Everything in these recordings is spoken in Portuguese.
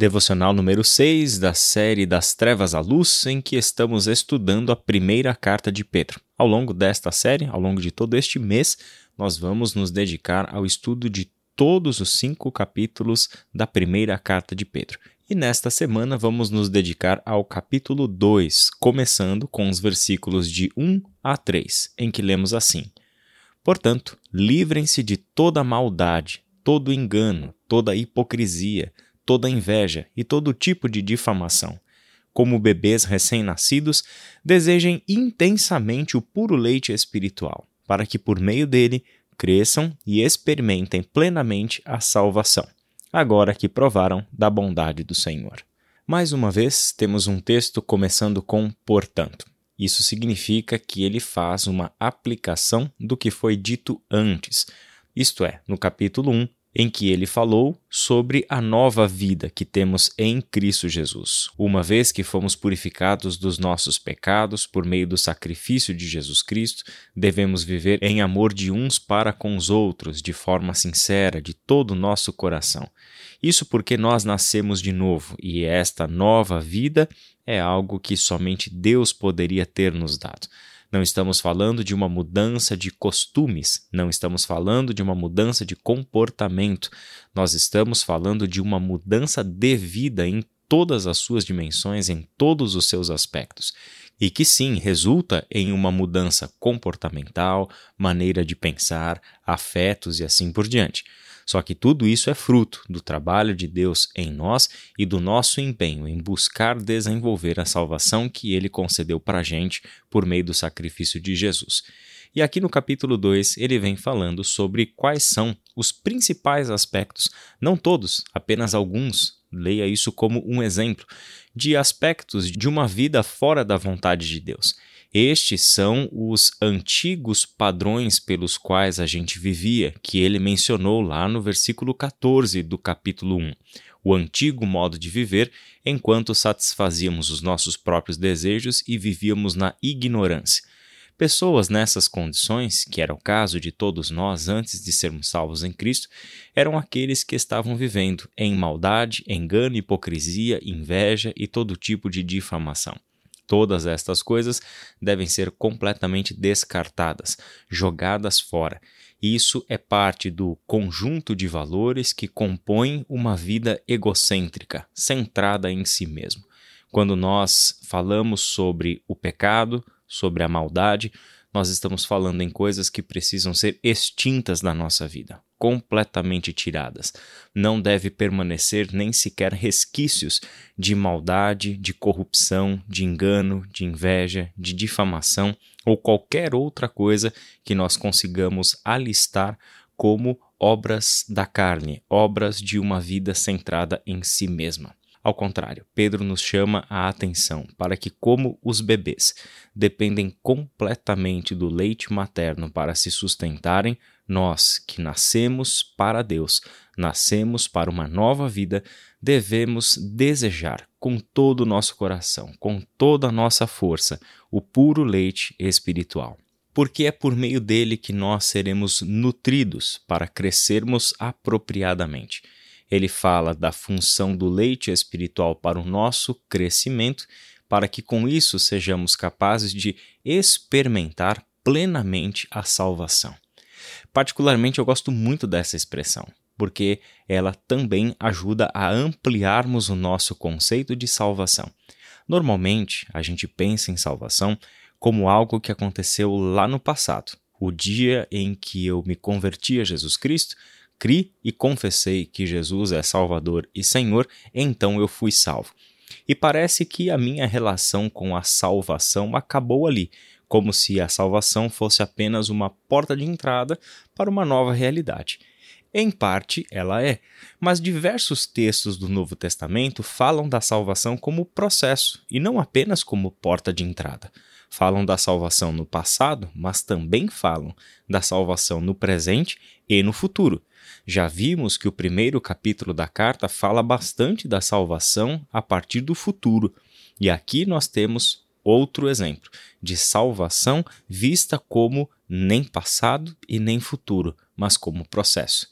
Devocional número 6 da série Das Trevas à Luz, em que estamos estudando a primeira carta de Pedro. Ao longo desta série, ao longo de todo este mês, nós vamos nos dedicar ao estudo de todos os cinco capítulos da primeira carta de Pedro. E nesta semana vamos nos dedicar ao capítulo 2, começando com os versículos de 1 a 3, em que lemos assim: Portanto, livrem-se de toda maldade, todo engano, toda hipocrisia, toda inveja e todo tipo de difamação. Como bebês recém-nascidos, desejem intensamente o puro leite espiritual, para que por meio dele cresçam e experimentem plenamente a salvação agora que provaram da bondade do Senhor. Mais uma vez, temos um texto começando com portanto. Isso significa que ele faz uma aplicação do que foi dito antes, isto é, no capítulo 1, em que ele falou sobre a nova vida que temos em Cristo Jesus. Uma vez que fomos purificados dos nossos pecados por meio do sacrifício de Jesus Cristo, devemos viver em amor de uns para com os outros, de forma sincera, de todo o nosso coração. Isso porque nós nascemos de novo e esta nova vida é algo que somente Deus poderia ter nos dado. Não estamos falando de uma mudança de costumes, não estamos falando de uma mudança de comportamento, nós estamos falando de uma mudança de vida em todas as suas dimensões, em todos os seus aspectos. E que sim, resulta em uma mudança comportamental, maneira de pensar, afetos e assim por diante. Só que tudo isso é fruto do trabalho de Deus em nós e do nosso empenho em buscar desenvolver a salvação que ele concedeu para a gente por meio do sacrifício de Jesus. E aqui no capítulo 2 ele vem falando sobre quais são os principais aspectos, não todos, apenas alguns, leia isso como um exemplo, de aspectos de uma vida fora da vontade de Deus. Estes são os antigos padrões pelos quais a gente vivia, que ele mencionou lá no versículo 14 do capítulo 1. O antigo modo de viver enquanto satisfazíamos os nossos próprios desejos e vivíamos na ignorância. Pessoas nessas condições, que era o caso de todos nós antes de sermos salvos em Cristo, eram aqueles que estavam vivendo em maldade, engano, hipocrisia, inveja e todo tipo de difamação. Todas estas coisas devem ser completamente descartadas, jogadas fora. Isso é parte do conjunto de valores que compõem uma vida egocêntrica, centrada em si mesmo. Quando nós falamos sobre o pecado, sobre a maldade, nós estamos falando em coisas que precisam ser extintas da nossa vida, completamente tiradas. Não deve permanecer nem sequer resquícios de maldade, de corrupção, de engano, de inveja, de difamação ou qualquer outra coisa que nós consigamos alistar como obras da carne, obras de uma vida centrada em si mesma. Ao contrário, Pedro nos chama a atenção para que, como os bebês dependem completamente do leite materno para se sustentarem, nós, que nascemos para Deus, nascemos para uma nova vida, devemos desejar com todo o nosso coração, com toda a nossa força, o puro leite espiritual. Porque é por meio dele que nós seremos nutridos para crescermos apropriadamente ele fala da função do leite espiritual para o nosso crescimento, para que com isso sejamos capazes de experimentar plenamente a salvação. Particularmente, eu gosto muito dessa expressão, porque ela também ajuda a ampliarmos o nosso conceito de salvação. Normalmente, a gente pensa em salvação como algo que aconteceu lá no passado, o dia em que eu me converti a Jesus Cristo, criei e confessei que Jesus é Salvador e Senhor, então eu fui salvo. E parece que a minha relação com a salvação acabou ali, como se a salvação fosse apenas uma porta de entrada para uma nova realidade. Em parte, ela é, mas diversos textos do Novo Testamento falam da salvação como processo e não apenas como porta de entrada. Falam da salvação no passado, mas também falam da salvação no presente e no futuro. Já vimos que o primeiro capítulo da carta fala bastante da salvação a partir do futuro, e aqui nós temos outro exemplo de salvação vista como nem passado e nem futuro, mas como processo.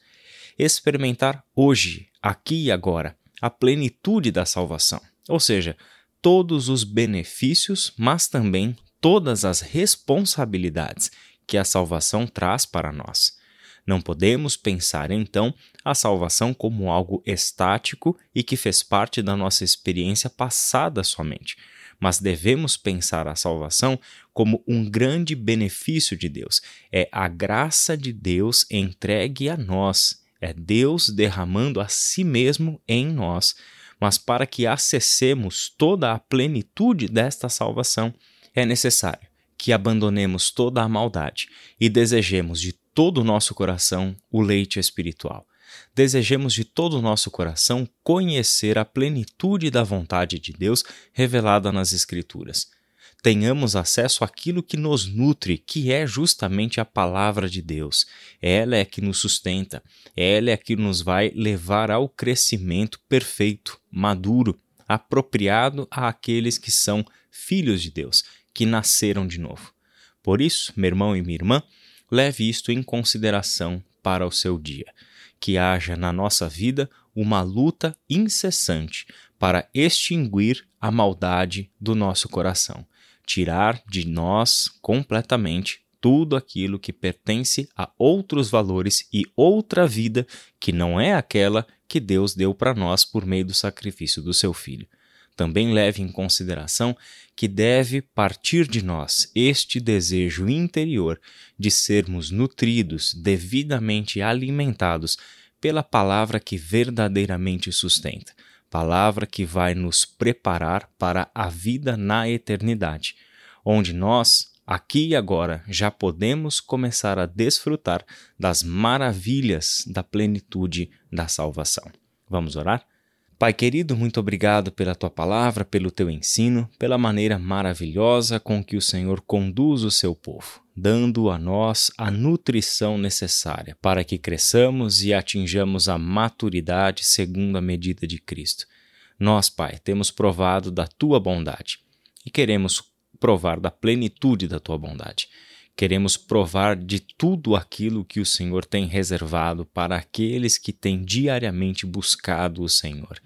Experimentar hoje, aqui e agora, a plenitude da salvação, ou seja, todos os benefícios, mas também todas as responsabilidades que a salvação traz para nós. Não podemos pensar, então, a salvação como algo estático e que fez parte da nossa experiência passada somente, mas devemos pensar a salvação como um grande benefício de Deus. É a graça de Deus entregue a nós, é Deus derramando a si mesmo em nós. Mas para que acessemos toda a plenitude desta salvação, é necessário que abandonemos toda a maldade e desejemos de todo o nosso coração o leite espiritual. Desejemos de todo o nosso coração conhecer a plenitude da vontade de Deus revelada nas Escrituras. Tenhamos acesso àquilo que nos nutre, que é justamente a palavra de Deus. Ela é que nos sustenta, ela é que nos vai levar ao crescimento perfeito, maduro, apropriado àqueles que são filhos de Deus, que nasceram de novo. Por isso, meu irmão e minha irmã, leve isto em consideração para o seu dia que haja na nossa vida uma luta incessante para extinguir a maldade do nosso coração, tirar de nós completamente tudo aquilo que pertence a outros valores e outra vida que não é aquela que Deus deu para nós por meio do sacrifício do seu filho. Também leve em consideração que deve partir de nós este desejo interior de sermos nutridos, devidamente alimentados pela palavra que verdadeiramente sustenta, palavra que vai nos preparar para a vida na eternidade, onde nós, aqui e agora, já podemos começar a desfrutar das maravilhas da plenitude da salvação. Vamos orar? Pai querido, muito obrigado pela tua palavra, pelo teu ensino, pela maneira maravilhosa com que o Senhor conduz o seu povo, dando a nós a nutrição necessária para que cresçamos e atinjamos a maturidade segundo a medida de Cristo. Nós, Pai, temos provado da tua bondade e queremos provar da plenitude da tua bondade. Queremos provar de tudo aquilo que o Senhor tem reservado para aqueles que têm diariamente buscado o Senhor.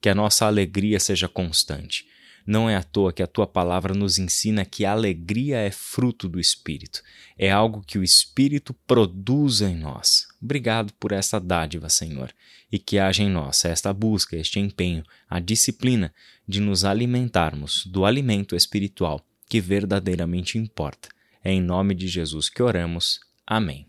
Que a nossa alegria seja constante. Não é à toa que a tua palavra nos ensina que a alegria é fruto do Espírito. É algo que o Espírito produz em nós. Obrigado por essa dádiva, Senhor, e que haja em nós esta busca, este empenho, a disciplina de nos alimentarmos do alimento espiritual que verdadeiramente importa é em nome de Jesus que oramos. Amém.